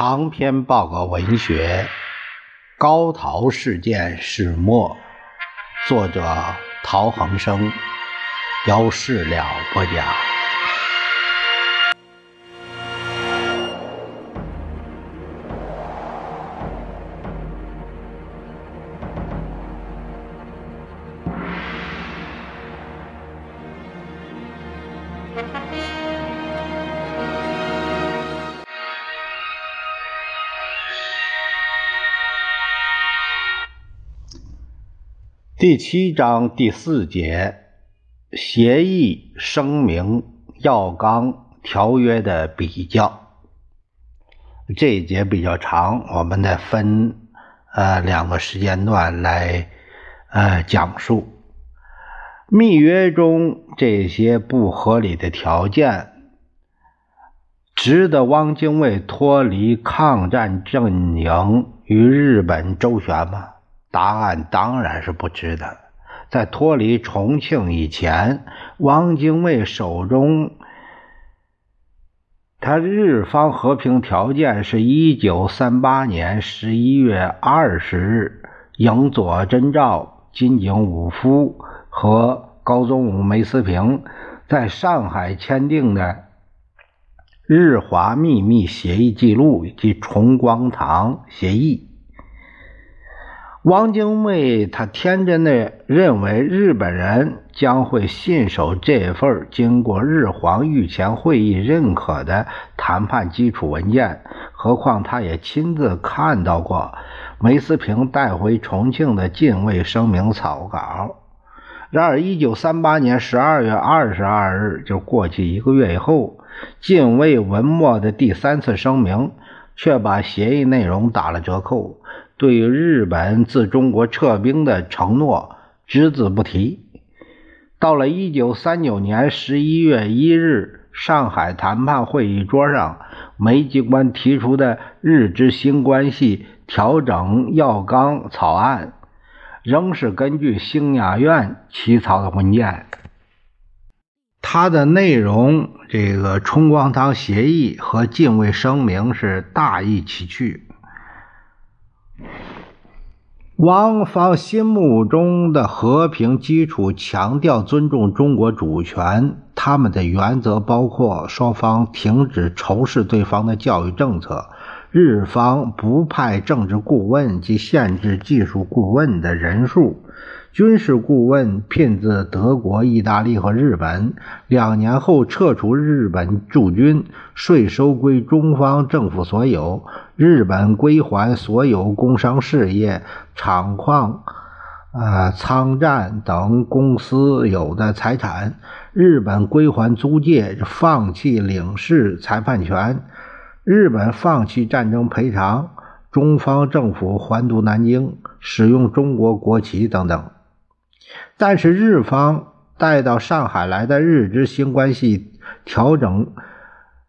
长篇报告文学《高陶事件始末》，作者陶恒生，由事了播讲。第七章第四节协议声明要纲条约的比较。这一节比较长，我们得分呃两个时间段来呃讲述。密约中这些不合理的条件，值得汪精卫脱离抗战阵营与日本周旋吗？答案当然是不值得。在脱离重庆以前，汪精卫手中，他日方和平条件是一九三八年十一月二十日，影佐真照、金井武夫和高宗武、梅思平在上海签订的日华秘密协议记录以及重光堂协议。汪精卫他天真的认为日本人将会信守这份经过日皇御前会议认可的谈判基础文件，何况他也亲自看到过梅思平带回重庆的禁卫声明草稿。然而，一九三八年十二月二十二日，就过去一个月以后，禁卫文末的第三次声明却把协议内容打了折扣。对于日本自中国撤兵的承诺只字不提。到了一九三九年十一月一日，上海谈判会议桌上，梅机关提出的日之新关系调整要纲草案，仍是根据兴雅院起草的文件。它的内容，这个冲光堂协议和禁卫声明是大意其趣。汪方心目中的和平基础强调尊重中国主权，他们的原则包括双方停止仇视对方的教育政策，日方不派政治顾问及限制技术顾问的人数。军事顾问聘自德国、意大利和日本，两年后撤除日本驻军，税收归中方政府所有，日本归还所有工商事业、厂矿、呃仓站等公司有的财产，日本归还租界，放弃领事裁判权，日本放弃战争赔偿，中方政府还都南京，使用中国国旗等等。但是日方带到上海来的日之新关系调整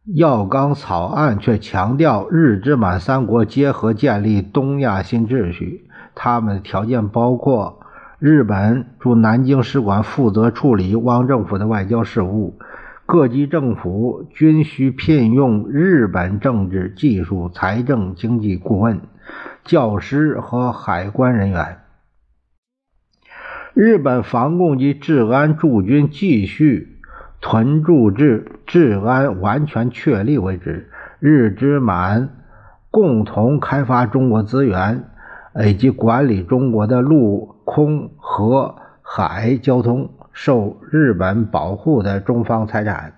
要纲草案却强调日之满三国结合建立东亚新秩序。他们的条件包括：日本驻南京使馆负责处理汪政府的外交事务，各级政府均需聘用日本政治、技术、财政、经济顾问、教师和海关人员。日本防共及治安驻军继续屯驻至治安完全确立为止。日之满共同开发中国资源，以及管理中国的陆空河海交通，受日本保护的中方财产，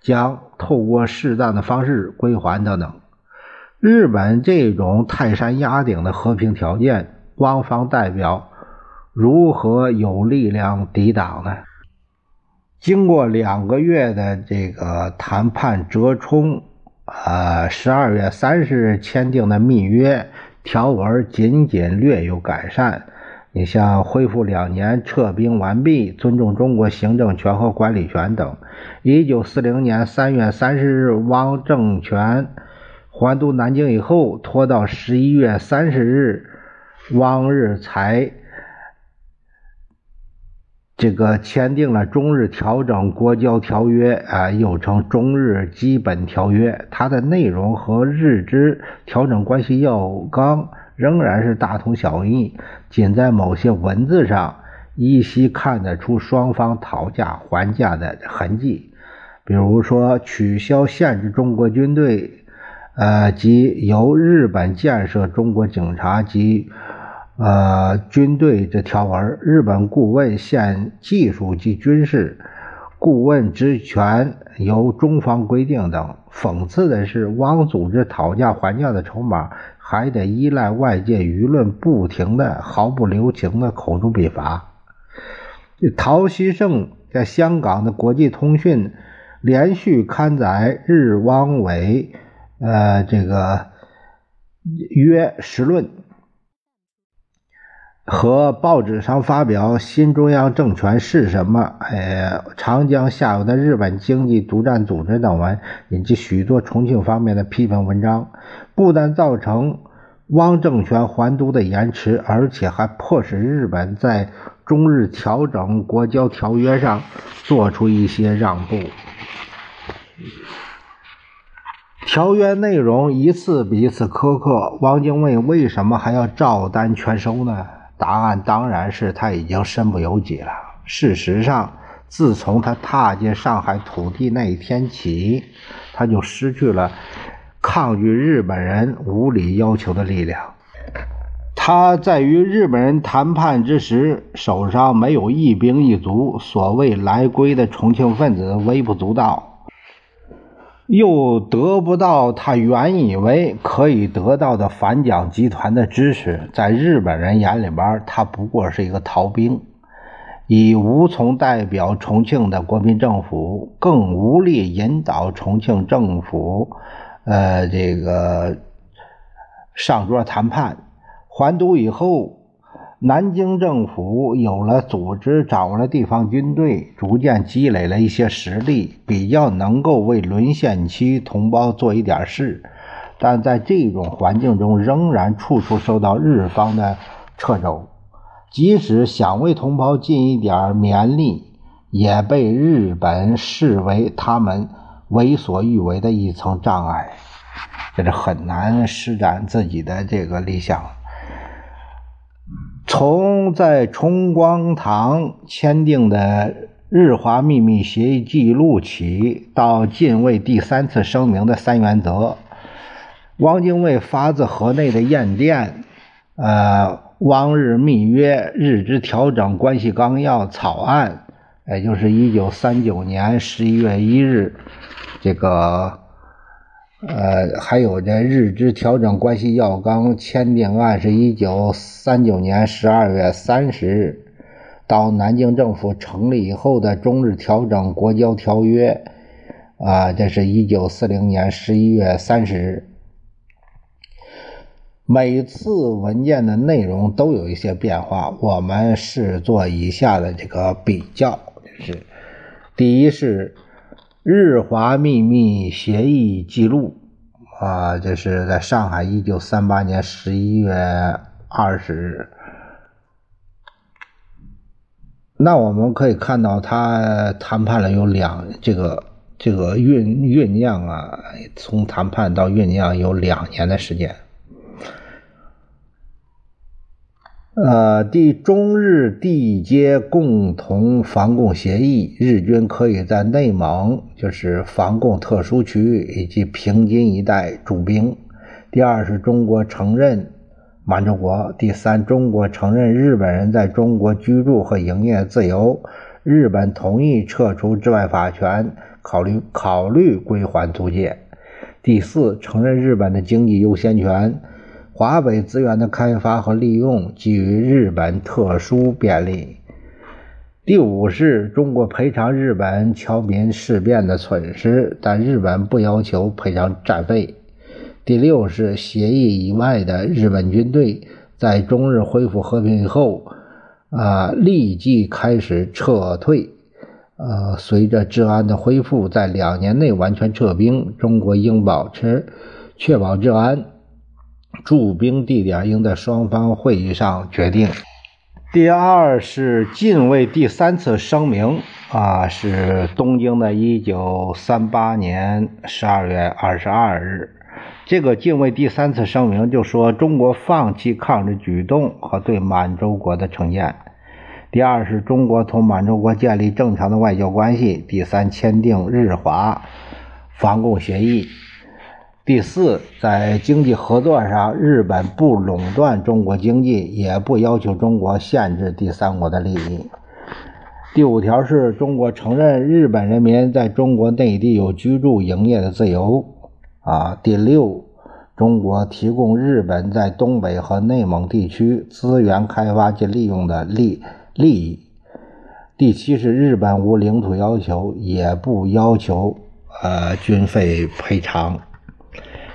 将透过适当的方式归还等等。日本这种泰山压顶的和平条件，汪方代表。如何有力量抵挡呢？经过两个月的这个谈判折冲，啊，十二月三十日签订的密约条文仅仅略有改善。你像恢复两年撤兵完毕、尊重中国行政权和管理权等。一九四零年三月三十日，汪政权还都南京以后，拖到十一月三十日，汪日才。这个签订了中日调整国交条约啊，又称中日基本条约。它的内容和日之调整关系要纲仍然是大同小异，仅在某些文字上依稀看得出双方讨价还价的痕迹。比如说，取消限制中国军队，呃，及由日本建设中国警察及。呃，军队这条文，日本顾问现技术及军事顾问职权由中方规定等。讽刺的是，汪组织讨价还价的筹码还得依赖外界舆论不停的、毫不留情的口诛笔伐。陶希圣在香港的国际通讯连续刊载日汪伪呃这个约实论。和报纸上发表“新中央政权是什么？”哎，长江下游的日本经济独占组织等文，引起许多重庆方面的批评文章，不但造成汪政权还都的延迟，而且还迫使日本在中日调整国交条约上做出一些让步。条约内容一次比一次苛刻，汪精卫为什么还要照单全收呢？答案当然是他已经身不由己了。事实上，自从他踏进上海土地那一天起，他就失去了抗拒日本人无理要求的力量。他在与日本人谈判之时，手上没有一兵一卒，所谓来归的重庆分子微不足道。又得不到他原以为可以得到的反蒋集团的支持，在日本人眼里边，他不过是一个逃兵，已无从代表重庆的国民政府，更无力引导重庆政府，呃，这个上桌谈判。还都以后。南京政府有了组织，掌握了地方军队，逐渐积累了一些实力，比较能够为沦陷区同胞做一点事。但在这种环境中，仍然处处受到日方的掣肘。即使想为同胞尽一点绵力，也被日本视为他们为所欲为的一层障碍，这是很难施展自己的这个理想。从在崇光堂签订的日华秘密协议记录起，到近卫第三次声明的三原则，汪精卫发自河内的唁电，呃，汪日密约日之调整关系纲要草案，也就是一九三九年十一月一日，这个。呃，还有这日之调整关系要纲签订案是一九三九年十二月三十日，到南京政府成立以后的中日调整国交条约，啊，这是一九四零年十一月三十日。每次文件的内容都有一些变化，我们是做以下的这个比较，就是第一是。日华秘密协议记录啊，这是在上海一九三八年十一月二十日。那我们可以看到，他谈判了有两这个这个酝酝酿啊，从谈判到酝酿有两年的时间。呃，第中日缔结共同防共协议，日军可以在内蒙，就是防共特殊区域以及平津一带驻兵。第二是中国承认满洲国。第三，中国承认日本人在中国居住和营业自由。日本同意撤除治外法权，考虑考虑归还租界。第四，承认日本的经济优先权。华北资源的开发和利用给予日本特殊便利。第五是中国赔偿日本侨民事变的损失，但日本不要求赔偿战费。第六是协议以外的日本军队在中日恢复和平以后，啊，立即开始撤退。呃，随着治安的恢复，在两年内完全撤兵。中国应保持确保治安。驻兵地点应在双方会议上决定。第二是近卫第三次声明啊，是东京的一九三八年十二月二十二日。这个近卫第三次声明就说中国放弃抗日举动和对满洲国的承认。第二是中国同满洲国建立正常的外交关系。第三，签订日华防共协议。第四，在经济合作上，日本不垄断中国经济，也不要求中国限制第三国的利益。第五条是中国承认日本人民在中国内地有居住、营业的自由。啊，第六，中国提供日本在东北和内蒙地区资源开发及利用的利利益。第七是日本无领土要求，也不要求呃军费赔偿。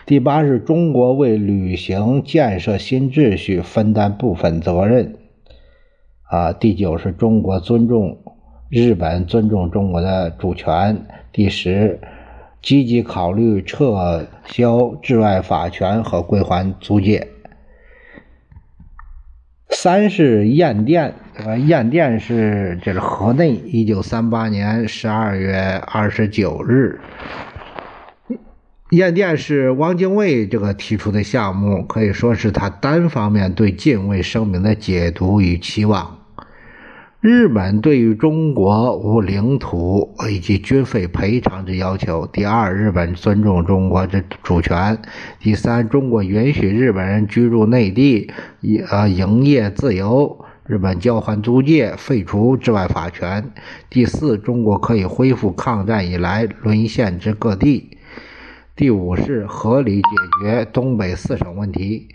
第八是中国为履行建设新秩序分担部分责任，啊，第九是中国尊重日本尊重中国的主权。第十，积极考虑撤销治外法权和归还租界。三是唁电，这个唁电是这是河内，一九三八年十二月二十九日。唁电是汪精卫这个提出的项目，可以说是他单方面对近卫声明的解读与期望。日本对于中国无领土以及军费赔偿之要求。第二，日本尊重中国的主权。第三，中国允许日本人居住内地，呃，营业自由。日本交还租界，废除治外法权。第四，中国可以恢复抗战以来沦陷之各地。第五是合理解决东北四省问题。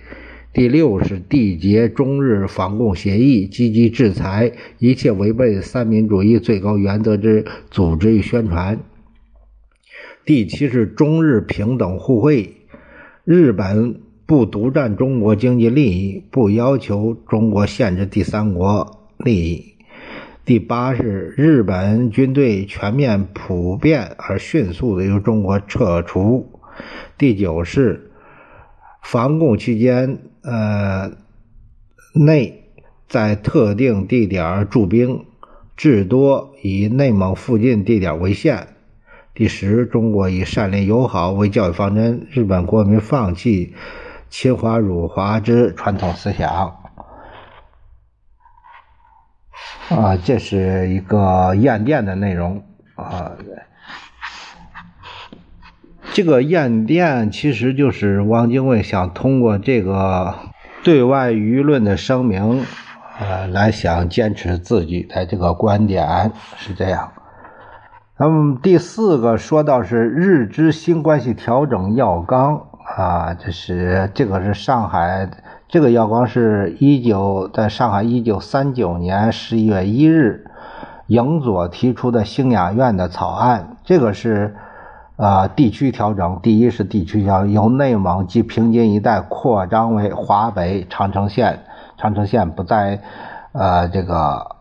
第六是缔结中日反共协议，积极制裁一切违背三民主义最高原则之组织与宣传。第七是中日平等互惠，日本不独占中国经济利益，不要求中国限制第三国利益。第八是日本军队全面、普遍而迅速的由中国撤除。第九是防共期间，呃，内在特定地点驻兵，至多以内蒙附近地点为限。第十，中国以善邻友好为教育方针，日本国民放弃侵华辱华之传统思想。啊，这是一个唁电的内容啊。这个验电其实就是汪精卫想通过这个对外舆论的声明，呃，来想坚持自己的这个观点，是这样。那么第四个说到是日之新关系调整要纲啊，这是这个是上海。这个要纲是一九在上海一九三九年十一月一日，影佐提出的兴雅院的草案。这个是啊地区调整，第一是地区调，由内蒙及平津一带扩张为华北长城线，长城线不在呃这个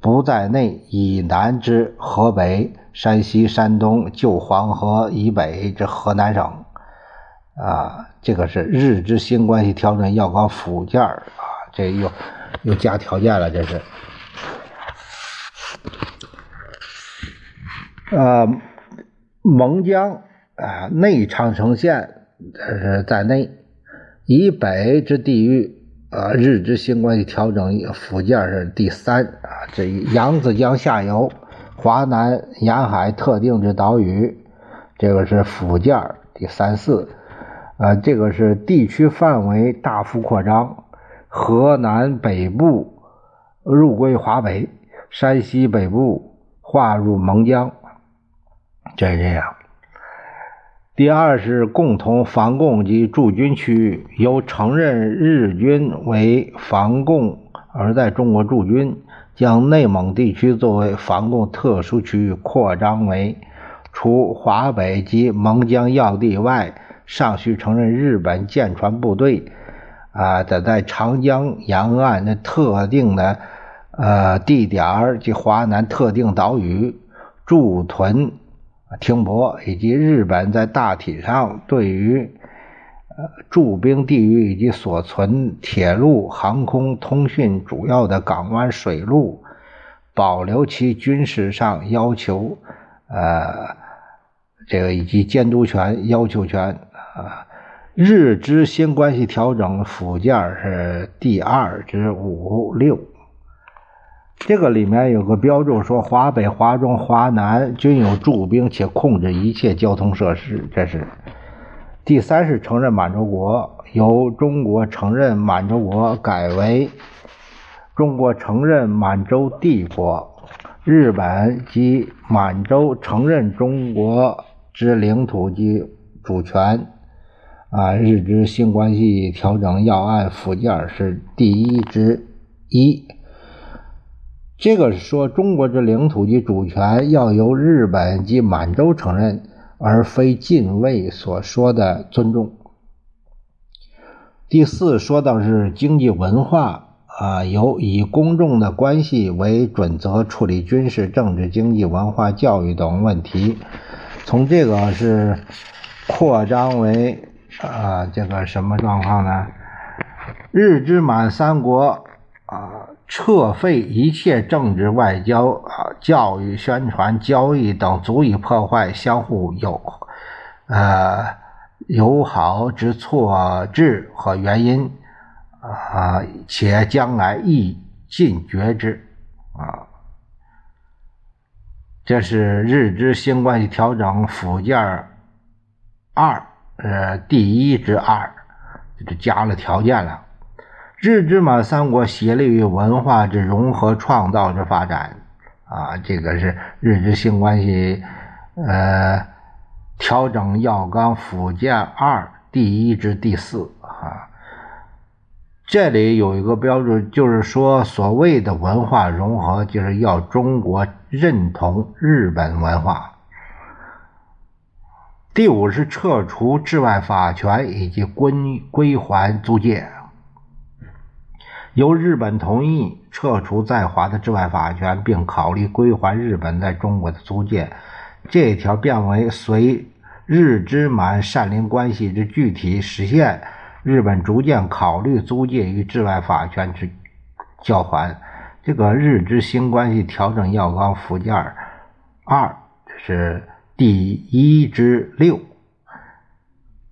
不在内以南之河北、山西、山东旧黄河以北之河南省。啊，这个是日之新关系调整要搞附件啊，这又又加条件了，这是。呃，蒙江啊，内长城线这是在内，以北之地域啊，日之新关系调整附件是第三啊，这扬子江下游华南沿海特定之岛屿，这个是附件第三四。啊，这个是地区范围大幅扩张，河南北部入归华北，山西北部划入蒙江，这是这样。第二是共同防共及驻军区域，由承认日军为防共而在中国驻军，将内蒙地区作为防共特殊区域扩张为除华北及蒙江要地外。尚需承认日本舰船部队，啊，得在长江沿岸的特定的呃地点及华南特定岛屿驻屯停泊，以及日本在大体上对于呃驻兵地域以及所存铁路、航空、通讯主要的港湾、水路，保留其军事上要求，呃，这个以及监督权、要求权啊。日之新关系调整附件是第二至五六。这个里面有个标注说，华北、华中、华南均有驻兵，且控制一切交通设施。这是第三是承认满洲国，由中国承认满洲国改为中国承认满洲帝国。日本及满洲承认中国之领土及主权。啊，日之新关系调整要案附件是第一之一。这个是说，中国之领土及主权要由日本及满洲承认，而非近卫所说的尊重。第四，说到是经济文化啊，由以公众的关系为准则处理军事、政治、经济、文化、教育等问题。从这个是扩张为啊，这个什么状况呢？日之满三国。撤废一切政治、外交、啊教育、宣传、交易等足以破坏相互友呃友好之错置和原因啊，且将来亦尽绝之啊。这是日之新关系调整附件二，呃，第一之二，就加了条件了。日之马三国协力于文化之融合、创造之发展，啊，这个是日之性关系，呃，调整要纲附件二第一至第四啊。这里有一个标注，就是说，所谓的文化融合，就是要中国认同日本文化。第五是撤除治外法权以及归归还租界。由日本同意撤除在华的治外法权，并考虑归还日本在中国的租界，这条变为随日之满善邻关系之具体实现，日本逐渐考虑租界与治外法权之交还。这个日之新关系调整要纲附件二，这是第一之六。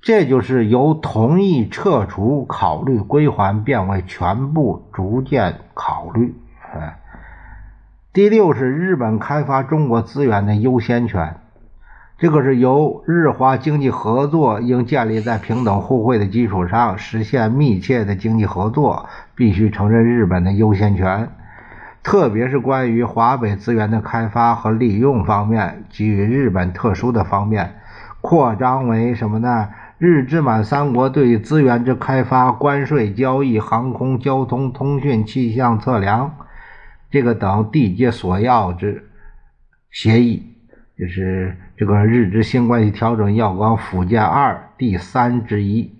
这就是由同意撤除考虑归还变为全部逐渐考虑。哎，第六是日本开发中国资源的优先权。这个是由日华经济合作应建立在平等互惠的基础上，实现密切的经济合作，必须承认日本的优先权，特别是关于华北资源的开发和利用方面，给予日本特殊的方面，扩张为什么呢？日之满三国对资源之开发、关税、交易、航空、交通、通讯、气象测量，这个等缔结所要之协议，就是这个日之新关系调整要纲附件二第三之一。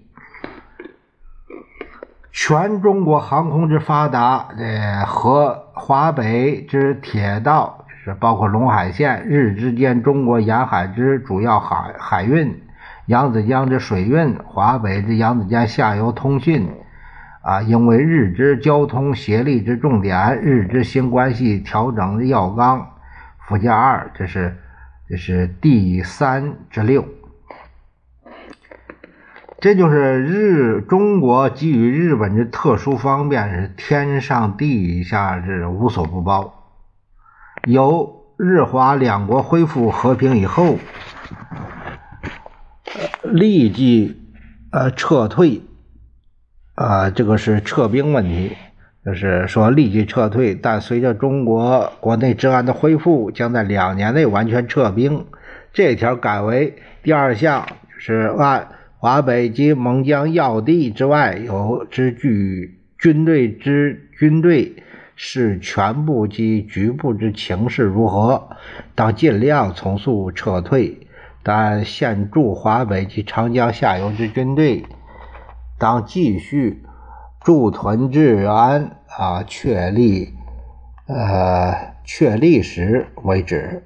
全中国航空之发达，呃，和华北之铁道，是包括陇海线，日之间中国沿海之主要海海运。扬子江之水运，华北之扬子江下游通讯，啊，因为日之交通协力之重点，日之新关系调整的要纲附件二，这是这是第三之六，这就是日中国给予日本的特殊方便，是天上地下是无所不包。由日华两国恢复和平以后。立即呃撤退，啊，这个是撤兵问题，就是说立即撤退。但随着中国国内治安的恢复，将在两年内完全撤兵。这条改为第二项，是按华北及蒙江要地之外有之据军队之军队是全部及局部之情势如何，当尽量从速撤退。但现驻华北及长江下游之军队，当继续驻屯治安啊，确立呃确立时为止。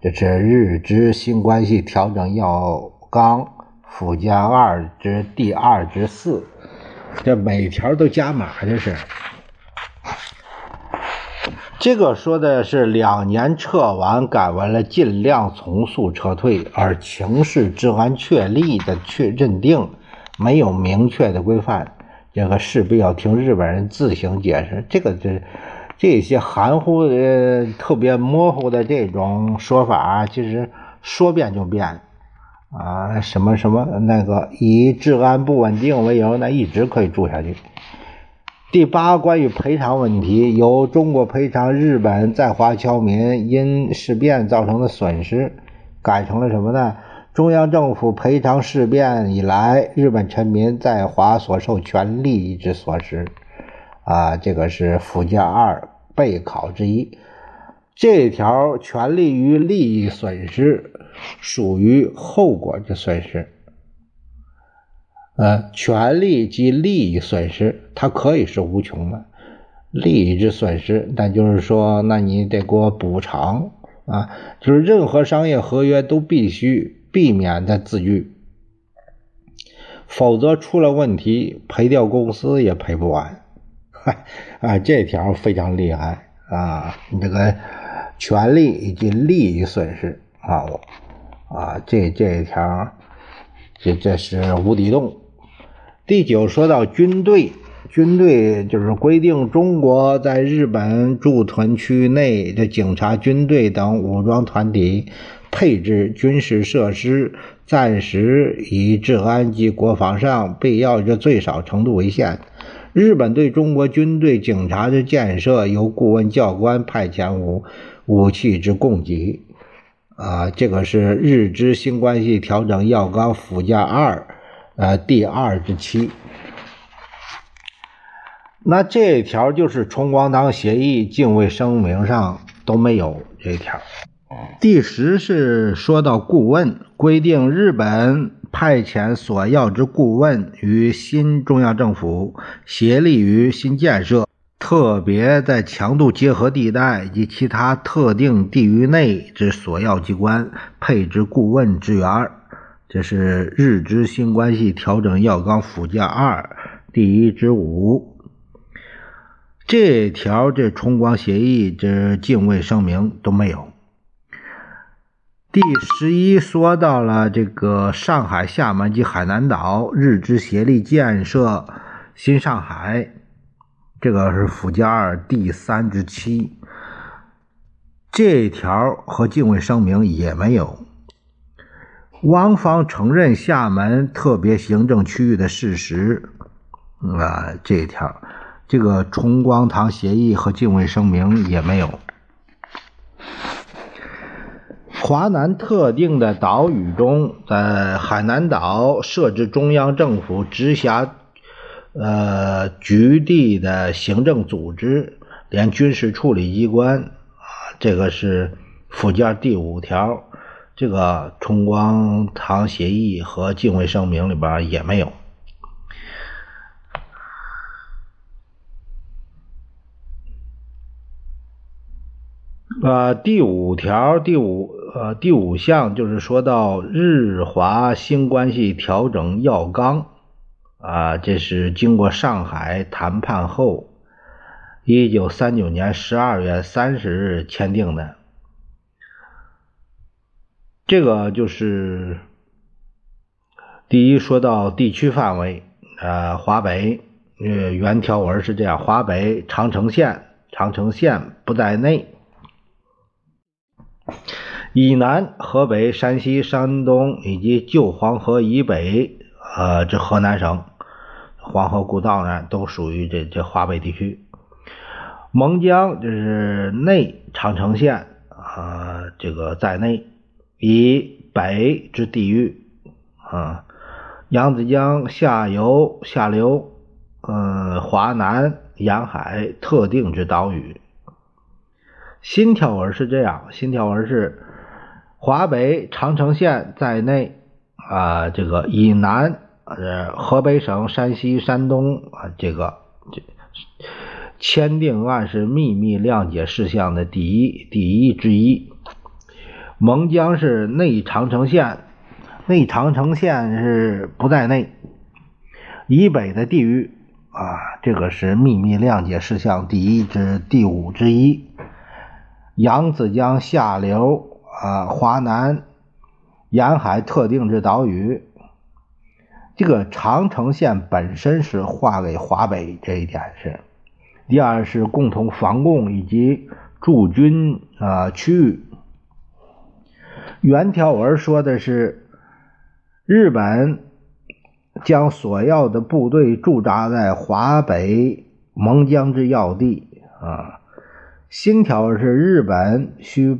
这是日之新关系调整要纲附加二之第二之四，这每条都加码，这是。这个说的是两年撤完，改为了尽量从速撤退，而情势治安确立的确认定没有明确的规范，这个势必要听日本人自行解释。这个这这些含糊的、特别模糊的这种说法，其实说变就变啊！什么什么那个以治安不稳定为由，那一直可以住下去。第八，关于赔偿问题，由中国赔偿日本在华侨民因事变造成的损失，改成了什么呢？中央政府赔偿事变以来日本臣民在华所受权利之所失。啊，这个是附件二备考之一。这条权利与利益损失属于后果之损失。呃，权利及利益损失，它可以是无穷的。利益之损失，那就是说，那你得给我补偿啊！就是任何商业合约都必须避免的字句，否则出了问题，赔掉公司也赔不完。啊，这条非常厉害啊！你这个权利以及利益损失啊，啊，这这一条，这这是无底洞。第九，说到军队，军队就是规定中国在日本驻屯区内的警察、军队等武装团体配置军事设施，暂时以治安及国防上必要之最少程度为限。日本对中国军队、警察的建设，由顾问教官派遣武武器之供给。啊，这个是日之新关系调整要纲附件二。呃，第二十七，那这一条就是崇光堂协议敬畏声明上都没有这一条。第十是说到顾问规定，日本派遣所要之顾问与新中央政府协力于新建设，特别在强度结合地带以及其他特定地域内之所要机关配置顾问支援。这是日之新关系调整要纲附件二第一之五，这条这崇光协议这敬畏声明都没有。第十一说到了这个上海、厦门及海南岛日之协力建设新上海，这个是附件二第三之七，这条和敬畏声明也没有。汪方承认厦门特别行政区域的事实，啊，这一条，这个崇光堂协议和敬畏声明也没有。华南特定的岛屿中，在海南岛设置中央政府直辖呃局地的行政组织，连军事处理机关啊，这个是附件第五条。这个崇光堂协议和敬畏声明里边也没有。呃，第五条第五呃第五项就是说到日华新关系调整要纲啊，这是经过上海谈判后，一九三九年十二月三十日签订的。这个就是第一，说到地区范围，呃，华北，呃，原条文是这样：华北长城县，长城县不在内；以南，河北、山西、山东以及旧黄河以北，呃，这河南省黄河古道呢，都属于这这华北地区。蒙江就是内长城县，啊，这个在内。以北之地域，啊，扬子江下游下流，呃，华南沿海特定之岛屿。新条文是这样，新条文是华北长城县在内，啊，这个以南，呃，河北省、山西、山东啊，这个这签订案是秘密谅解事项的第一第一之一。蒙江是内长城县，内长城线是不在内，以北的地域啊，这个是秘密谅解事项第一之第五之一。扬子江下流啊，华南沿海特定之岛屿，这个长城线本身是划给华北这一点是。第二是共同防共以及驻军啊区域。原条文说的是日本将所要的部队驻扎在华北蒙江之要地啊。新条是日本需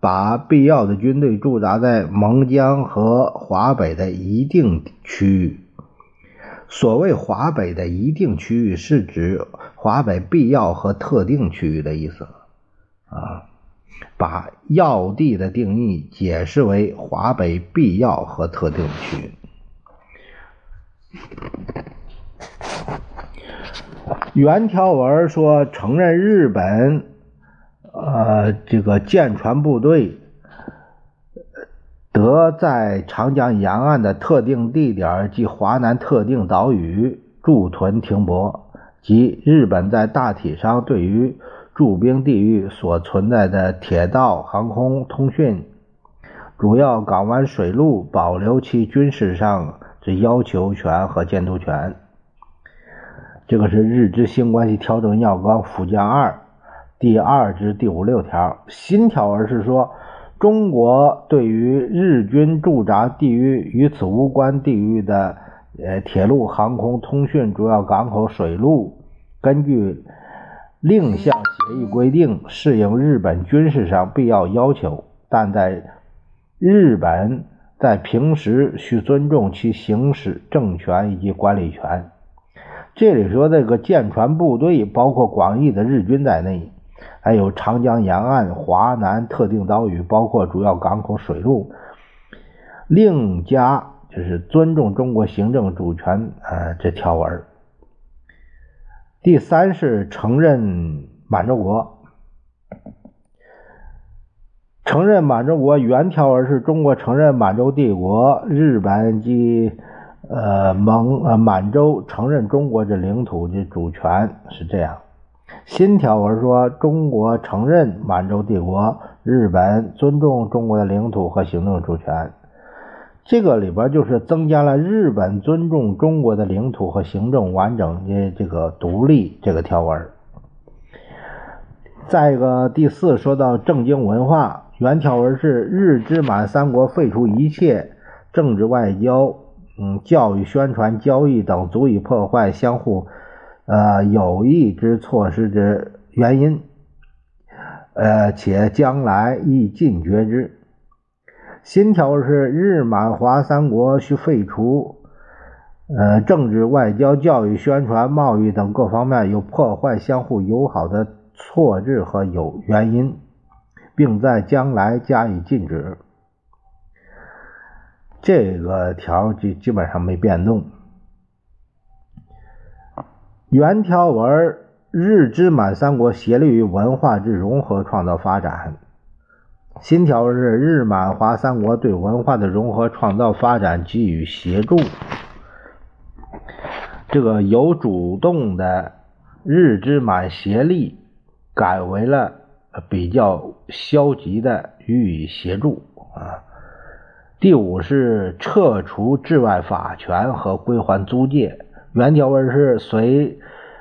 把必要的军队驻扎在蒙江和华北的一定区域。所谓华北的一定区域，是指华北必要和特定区域的意思啊。把要地的定义解释为华北必要和特定区域。原条文说承认日本。呃，这个舰船部队得在长江沿岸的特定地点及华南特定岛屿驻屯停泊，即日本在大体上对于驻兵地域所存在的铁道、航空、通讯、主要港湾水路保留其军事上之要求权和监督权。这个是日之新关系调整要纲附件二。第二至第五六条，新条文是说，中国对于日军驻扎地域与此无关地域的呃铁路、航空、通讯、主要港口、水路，根据另项协议规定，适应日本军事上必要要求，但在日本在平时需尊重其行使政权以及管理权。这里说这个舰船部队包括广义的日军在内。还有长江沿岸、华南特定岛屿，包括主要港口、水路，另加就是尊重中国行政主权，呃，这条文。第三是承认满洲国，承认满洲国原条文是中国承认满洲帝国、日本及呃蒙呃满洲承认中国这领土的主权是这样。新条文说，中国承认满洲帝国，日本尊重中国的领土和行政主权。这个里边就是增加了日本尊重中国的领土和行政完整的这个独立这个条文。再一个，第四说到政经文化，原条文是日之满三国废除一切政治外交、嗯教育宣传、交易等足以破坏相互。呃，友谊之措施之原因，呃，且将来亦尽绝之。新条是日满华三国需废除，呃，政治、外交、教育、宣传、贸易等各方面有破坏相互友好的错置和有原因，并在将来加以禁止。这个条基基本上没变动。原条文日之满三国协力于文化之融合创造发展，新条是日满华三国对文化的融合创造发展给予协助。这个有主动的日之满协力改为了比较消极的予以协助啊。第五是撤除治外法权和归还租界。原条文是随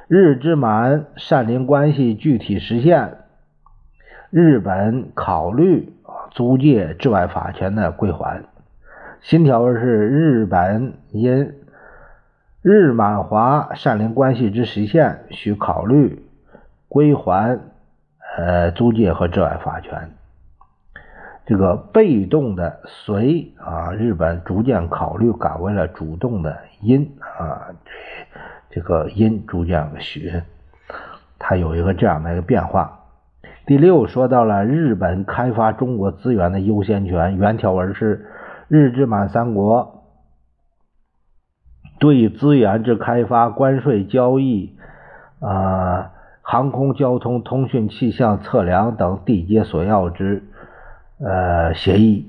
日之满善邻关系具体实现，日本考虑租界治外法权的归还。新条文是日本因日满华善邻关系之实现，需考虑归还呃租界和治外法权。这个被动的随啊，日本逐渐考虑改为了主动的因啊，这个因逐渐许，它有一个这样的一个变化。第六说到了日本开发中国资源的优先权，原条文是日治满三国对资源之开发、关税交易啊、航空交通、通讯、气象测量等缔结所要之。呃，协议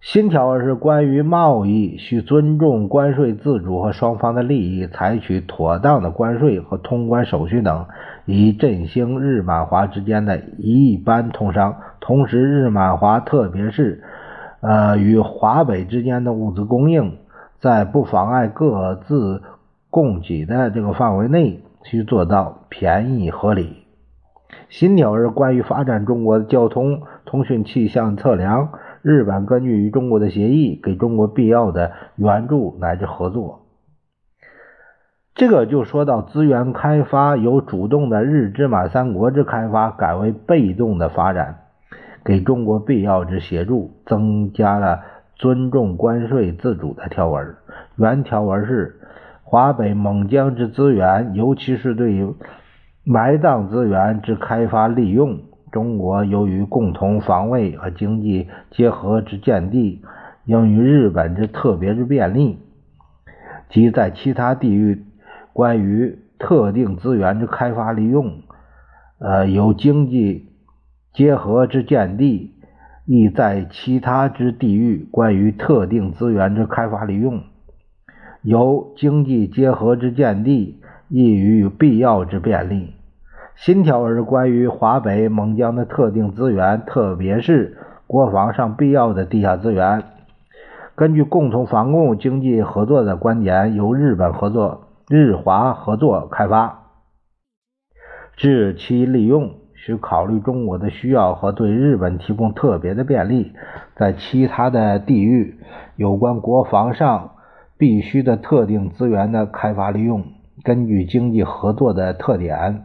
新条是关于贸易需尊重关税自主和双方的利益，采取妥当的关税和通关手续等，以振兴日满华之间的一般通商。同时，日满华特别是呃与华北之间的物资供应，在不妨碍各自供给的这个范围内，需做到便宜合理。新条文关于发展中国的交通、通讯、气象测量。日本根据与中国的协议，给中国必要的援助乃至合作。这个就说到资源开发由主动的日支满三国之开发改为被动的发展，给中国必要之协助，增加了尊重关税自主的条文。原条文是：华北蒙江之资源，尤其是对埋葬资源之开发利用。中国由于共同防卫和经济结合之见地，应与日本之特别之便利，即在其他地域关于特定资源之开发利用，呃，有经济结合之见地，亦在其他之地域关于特定资源之开发利用，由经济结合之见地，亦与必要之便利。新条文关于华北蒙江的特定资源，特别是国防上必要的地下资源，根据共同防共经济合作的观点，由日本合作、日华合作开发。至其利用，需考虑中国的需要和对日本提供特别的便利。在其他的地域，有关国防上必须的特定资源的开发利用，根据经济合作的特点。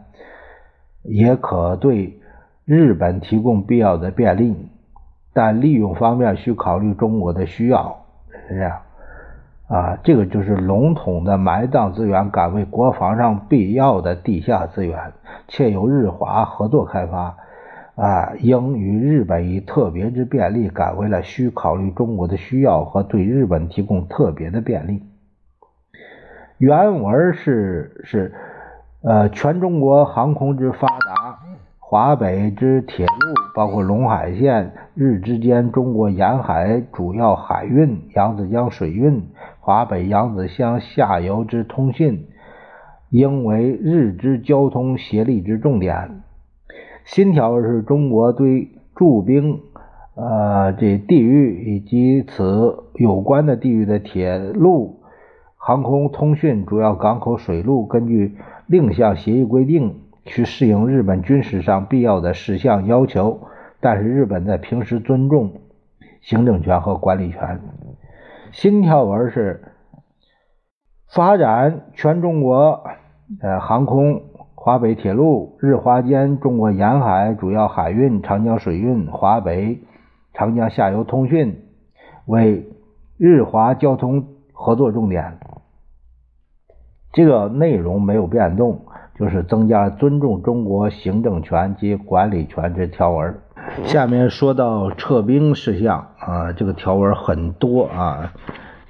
也可对日本提供必要的便利，但利用方面需考虑中国的需要，是这样啊。这个就是笼统的埋葬资源改为国防上必要的地下资源，且由日华合作开发啊。应与日本以特别之便利改为了需考虑中国的需要和对日本提供特别的便利。原文是是。呃，全中国航空之发达，华北之铁路，包括陇海线，日之间中国沿海主要海运，扬子江水运，华北扬子江下游之通信，应为日之交通协力之重点。新条是中国对驻兵呃这地域以及此有关的地域的铁路、航空、通讯、主要港口、水路，根据。另项协议规定，去适应日本军事上必要的事项要求，但是日本在平时尊重行政权和管理权。新条文是发展全中国呃航空、华北铁路、日华间中国沿海主要海运、长江水运、华北长江下游通讯为日华交通合作重点。这个内容没有变动，就是增加尊重中国行政权及管理权之条文。下面说到撤兵事项啊，这个条文很多啊，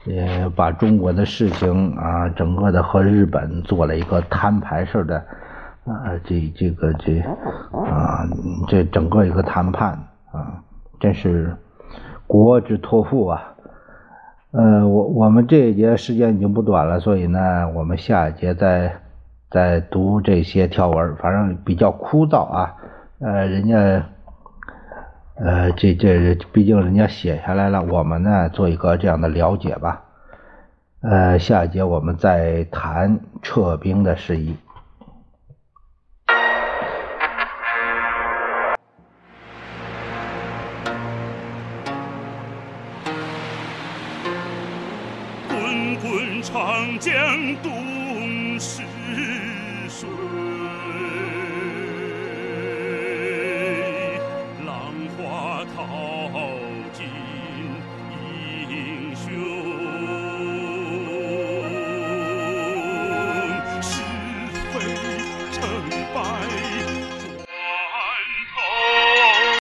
也把中国的事情啊，整个的和日本做了一个摊牌式的啊，这这个这啊，这整个一个谈判啊，真是国之托付啊。呃，我我们这一节时间已经不短了，所以呢，我们下一节再再读这些条文，反正比较枯燥啊。呃，人家呃，这这毕竟人家写下来了，我们呢做一个这样的了解吧。呃，下一节我们再谈撤兵的事宜。